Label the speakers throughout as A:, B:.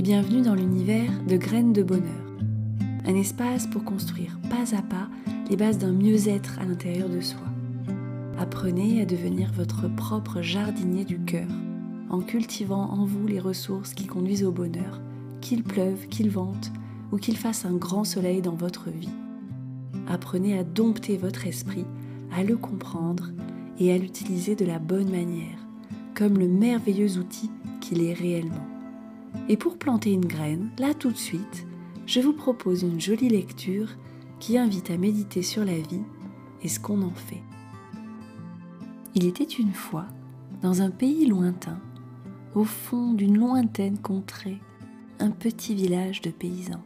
A: et bienvenue dans l'univers de Graines de Bonheur. Un espace pour construire pas à pas les bases d'un mieux-être à l'intérieur de soi. Apprenez à devenir votre propre jardinier du cœur en cultivant en vous les ressources qui conduisent au bonheur, qu'il pleuve, qu'il vente ou qu'il fasse un grand soleil dans votre vie. Apprenez à dompter votre esprit, à le comprendre et à l'utiliser de la bonne manière, comme le merveilleux outil qu'il est réellement. Et pour planter une graine, là tout de suite, je vous propose une jolie lecture qui invite à méditer sur la vie et ce qu'on en fait. Il était une fois, dans un pays lointain, au fond d'une lointaine contrée, un petit village de paysans.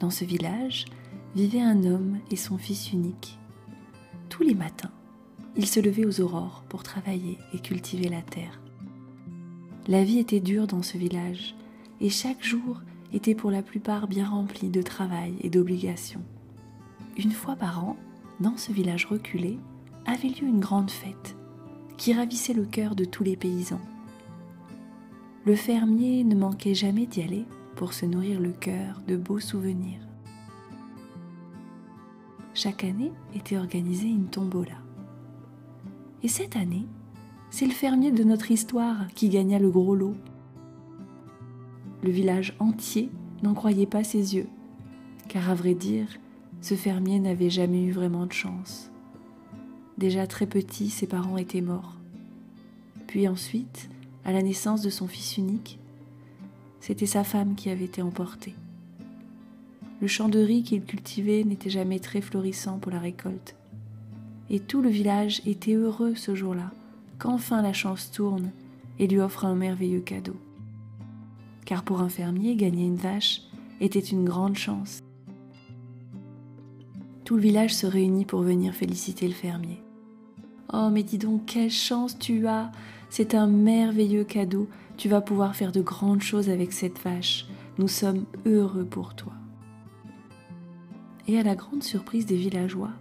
A: Dans ce village vivait un homme et son fils unique. Tous les matins, ils se levaient aux aurores pour travailler et cultiver la terre. La vie était dure dans ce village et chaque jour était pour la plupart bien rempli de travail et d'obligations. Une fois par an, dans ce village reculé, avait lieu une grande fête qui ravissait le cœur de tous les paysans. Le fermier ne manquait jamais d'y aller pour se nourrir le cœur de beaux souvenirs. Chaque année était organisée une tombola. Et cette année, c'est le fermier de notre histoire qui gagna le gros lot. Le village entier n'en croyait pas ses yeux, car à vrai dire, ce fermier n'avait jamais eu vraiment de chance. Déjà très petit, ses parents étaient morts. Puis ensuite, à la naissance de son fils unique, c'était sa femme qui avait été emportée. Le champ de riz qu'il cultivait n'était jamais très florissant pour la récolte. Et tout le village était heureux ce jour-là qu'enfin la chance tourne et lui offre un merveilleux cadeau. Car pour un fermier, gagner une vache était une grande chance. Tout le village se réunit pour venir féliciter le fermier. Oh, mais dis donc, quelle chance tu as C'est un merveilleux cadeau. Tu vas pouvoir faire de grandes choses avec cette vache. Nous sommes heureux pour toi. Et à la grande surprise des villageois,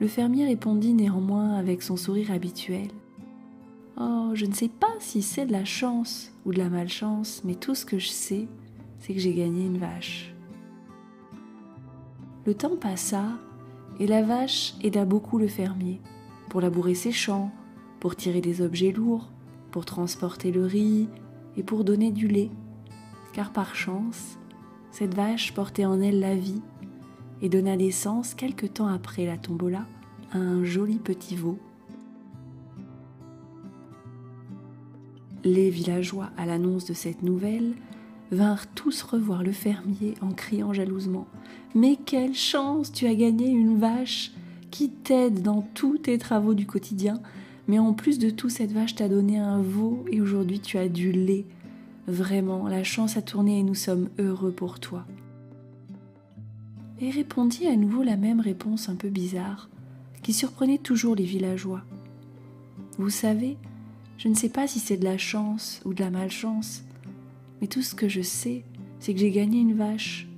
A: le fermier répondit néanmoins avec son sourire habituel. Oh, je ne sais pas si c'est de la chance ou de la malchance, mais tout ce que je sais, c'est que j'ai gagné une vache. Le temps passa et la vache aida beaucoup le fermier pour labourer ses champs, pour tirer des objets lourds, pour transporter le riz et pour donner du lait. Car par chance, cette vache portait en elle la vie et donna naissance quelque temps après la tombola à un joli petit veau Les villageois, à l'annonce de cette nouvelle, vinrent tous revoir le fermier en criant jalousement Mais quelle chance Tu as gagné une vache qui t'aide dans tous tes travaux du quotidien, mais en plus de tout, cette vache t'a donné un veau et aujourd'hui tu as du lait. Vraiment, la chance a tourné et nous sommes heureux pour toi. Et répondit à nouveau la même réponse un peu bizarre, qui surprenait toujours les villageois. Vous savez, je ne sais pas si c'est de la chance ou de la malchance, mais tout ce que je sais, c'est que j'ai gagné une vache,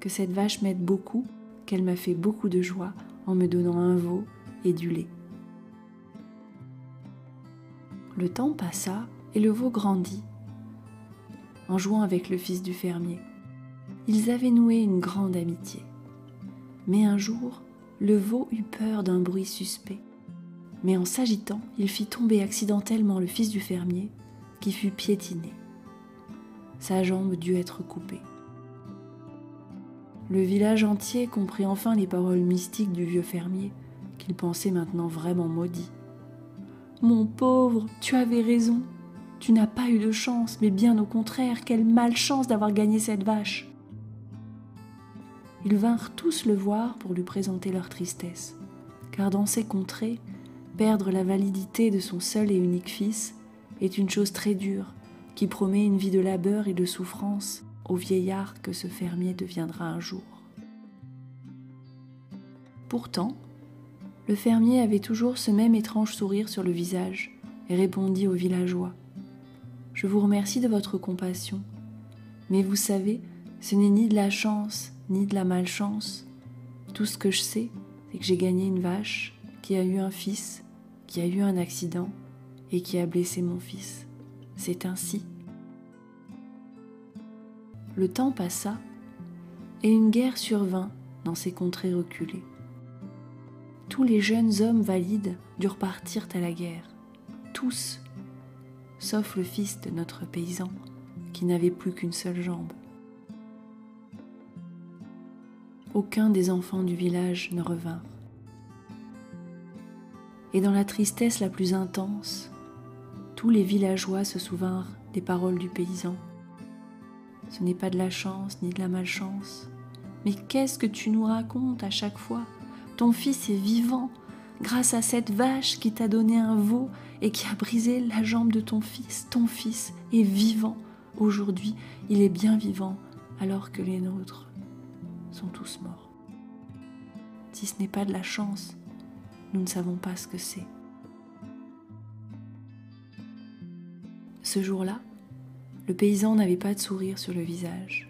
A: que cette vache m'aide beaucoup, qu'elle m'a fait beaucoup de joie en me donnant un veau et du lait. Le temps passa et le veau grandit, en jouant avec le fils du fermier. Ils avaient noué une grande amitié. Mais un jour, le veau eut peur d'un bruit suspect mais en s'agitant, il fit tomber accidentellement le fils du fermier, qui fut piétiné. Sa jambe dut être coupée. Le village entier comprit enfin les paroles mystiques du vieux fermier, qu'il pensait maintenant vraiment maudit. Mon pauvre, tu avais raison. Tu n'as pas eu de chance, mais bien au contraire, quelle malchance d'avoir gagné cette vache. Ils vinrent tous le voir pour lui présenter leur tristesse, car dans ces contrées, Perdre la validité de son seul et unique fils est une chose très dure qui promet une vie de labeur et de souffrance au vieillard que ce fermier deviendra un jour. Pourtant, le fermier avait toujours ce même étrange sourire sur le visage et répondit aux villageois Je vous remercie de votre compassion, mais vous savez, ce n'est ni de la chance ni de la malchance. Tout ce que je sais, c'est que j'ai gagné une vache qui a eu un fils qui a eu un accident et qui a blessé mon fils. C'est ainsi. le temps passa et une guerre survint dans ces contrées reculées. Tous les jeunes hommes valides durent partir à la guerre, tous, sauf le fils de notre paysan qui n'avait plus qu'une seule jambe. Aucun des enfants du village ne revint. Et dans la tristesse la plus intense, tous les villageois se souvinrent des paroles du paysan. Ce n'est pas de la chance ni de la malchance. Mais qu'est-ce que tu nous racontes à chaque fois? Ton fils est vivant grâce à cette vache qui t'a donné un veau et qui a brisé la jambe de ton fils. Ton fils est vivant. Aujourd'hui, il est bien vivant alors que les nôtres sont tous morts. Si ce n'est pas de la chance, nous ne savons pas ce que c'est. Ce jour-là, le paysan n'avait pas de sourire sur le visage.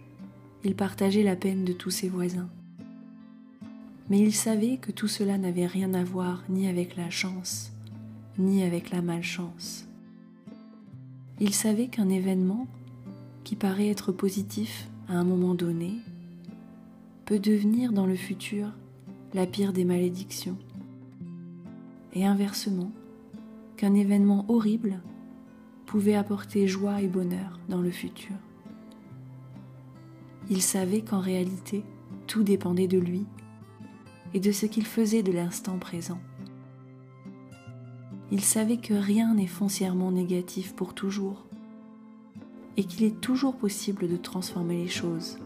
A: Il partageait la peine de tous ses voisins. Mais il savait que tout cela n'avait rien à voir ni avec la chance, ni avec la malchance. Il savait qu'un événement qui paraît être positif à un moment donné peut devenir dans le futur la pire des malédictions. Et inversement, qu'un événement horrible pouvait apporter joie et bonheur dans le futur. Il savait qu'en réalité, tout dépendait de lui et de ce qu'il faisait de l'instant présent. Il savait que rien n'est foncièrement négatif pour toujours et qu'il est toujours possible de transformer les choses.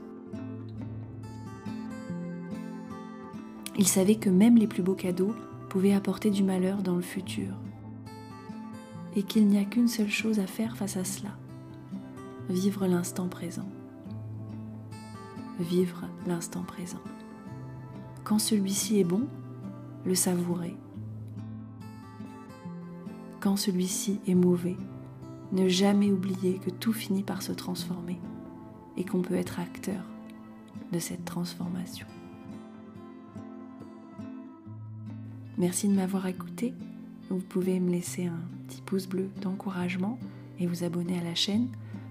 A: Il savait que même les plus beaux cadeaux pouvaient apporter du malheur dans le futur et qu'il n'y a qu'une seule chose à faire face à cela, vivre l'instant présent. Vivre l'instant présent. Quand celui-ci est bon, le savourer. Quand celui-ci est mauvais, ne jamais oublier que tout finit par se transformer et qu'on peut être acteur de cette transformation. Merci de m'avoir écouté vous pouvez me laisser un petit pouce bleu d'encouragement et vous abonner à la chaîne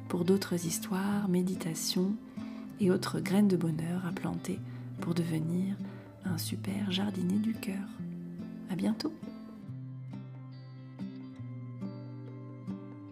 A: pour d'autres histoires, méditations et autres graines de bonheur à planter pour devenir un super jardinier du cœur. À bientôt!